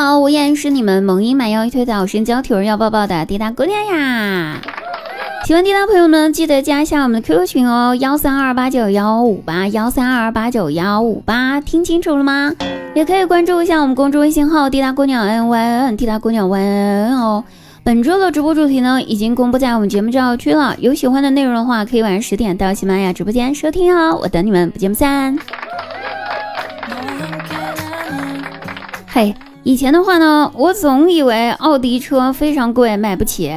好，我依然是你们萌音满腰一推倒身娇体儿要抱抱的滴答姑娘呀！喜欢滴答朋友们记得加一下我们的 QQ 群哦，幺三二八九幺五八幺三二八九幺五八，听清楚了吗？也可以关注一下我们公众微信号滴答姑娘 N Y N，滴答姑娘 Y N 哦。本周的直播主题呢，已经公布在我们节目照区了。有喜欢的内容的话，可以晚上十点到喜马拉雅直播间收听哦。我等你们，不见不散。嘿，以前的话呢，我总以为奥迪车非常贵，买不起。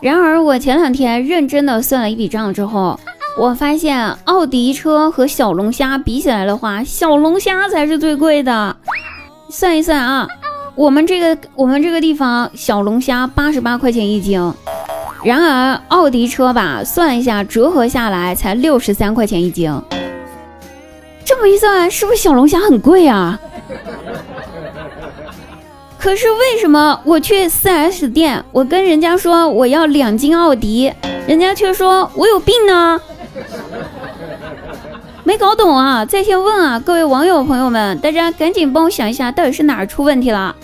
然而我前两天认真的算了一笔账之后，我发现奥迪车和小龙虾比起来的话，小龙虾才是最贵的。算一算啊。我们这个我们这个地方小龙虾八十八块钱一斤，然而奥迪车吧，算一下折合下来才六十三块钱一斤。这么一算，是不是小龙虾很贵啊？可是为什么我去 4S 店，我跟人家说我要两斤奥迪，人家却说我有病呢？没搞懂啊！在线问啊，各位网友朋友们，大家赶紧帮我想一下，到底是哪儿出问题了？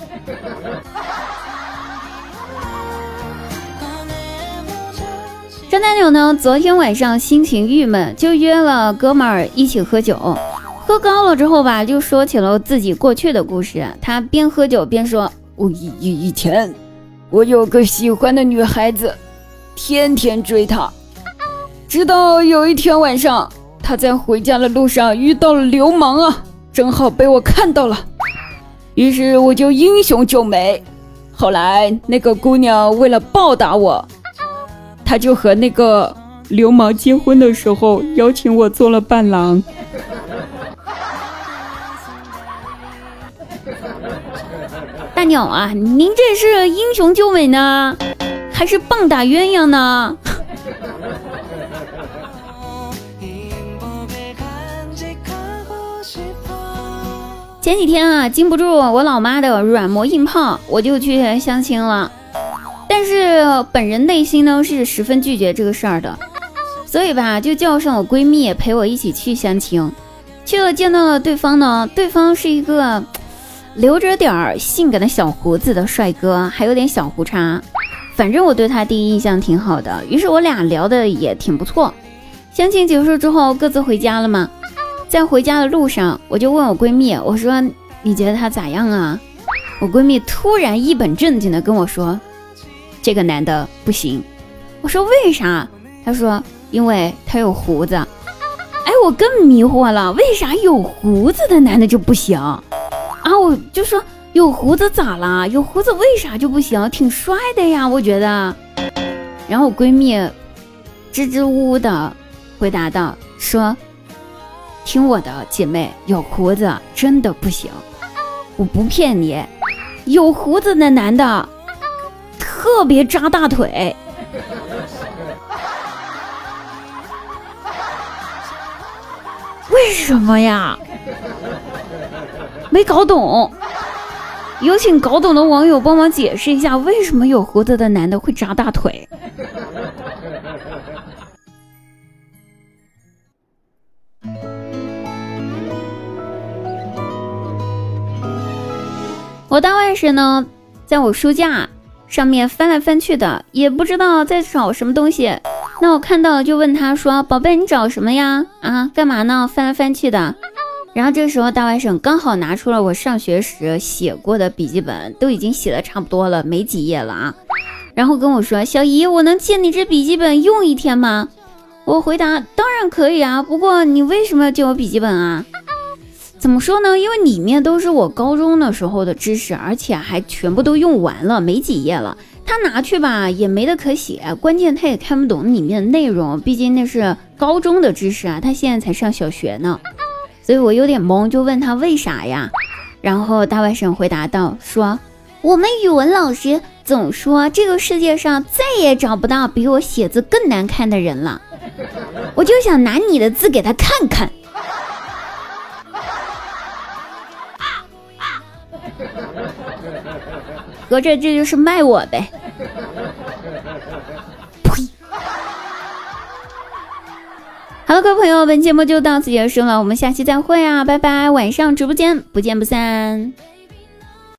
张大牛呢？昨天晚上心情郁闷，就约了哥们儿一起喝酒。喝高了之后吧，就说起了自己过去的故事。他边喝酒边说：“我以以以前，我有个喜欢的女孩子，天天追她，直到有一天晚上，她在回家的路上遇到了流氓啊，正好被我看到了。”于是我就英雄救美。后来那个姑娘为了报答我，她就和那个流氓结婚的时候邀请我做了伴郎。大鸟啊，您这是英雄救美呢，还是棒打鸳鸯呢？前几天啊，经不住我老妈的软磨硬泡，我就去相亲了。但是本人内心呢是十分拒绝这个事儿的，所以吧，就叫上我闺蜜陪我一起去相亲。去了见到了对方呢，对方是一个留着点儿性感的小胡子的帅哥，还有点小胡茬。反正我对他第一印象挺好的，于是我俩聊的也挺不错。相亲结束之后，各自回家了吗？在回家的路上，我就问我闺蜜，我说你觉得他咋样啊？我闺蜜突然一本正经的跟我说，这个男的不行。我说为啥？她说因为他有胡子。哎，我更迷惑了，为啥有胡子的男的就不行？啊，我就说有胡子咋啦？有胡子为啥就不行？挺帅的呀，我觉得。然后我闺蜜支支吾吾的回答道，说。听我的，姐妹，有胡子真的不行，我不骗你，有胡子的男的特别扎大腿。为什么呀？没搞懂，有请搞懂的网友帮忙解释一下，为什么有胡子的男的会扎大腿？我大外甥呢，在我书架上面翻来翻去的，也不知道在找什么东西。那我看到了，就问他说：“宝贝，你找什么呀？啊，干嘛呢？翻来翻去的。”然后这时候大外甥刚好拿出了我上学时写过的笔记本，都已经写的差不多了，没几页了啊。然后跟我说：“小姨，我能借你这笔记本用一天吗？”我回答：“当然可以啊，不过你为什么要借我笔记本啊？”怎么说呢？因为里面都是我高中的时候的知识，而且还全部都用完了，没几页了。他拿去吧，也没得可写。关键他也看不懂里面的内容，毕竟那是高中的知识啊，他现在才上小学呢。所以我有点懵，就问他为啥呀？然后大外甥回答道：“说我们语文老师总说这个世界上再也找不到比我写字更难看的人了，我就想拿你的字给他看看。”合着这就是卖我呗！好了，各位朋友，本节目就到此结束了，我们下期再会啊，拜拜！晚上直播间不见不散。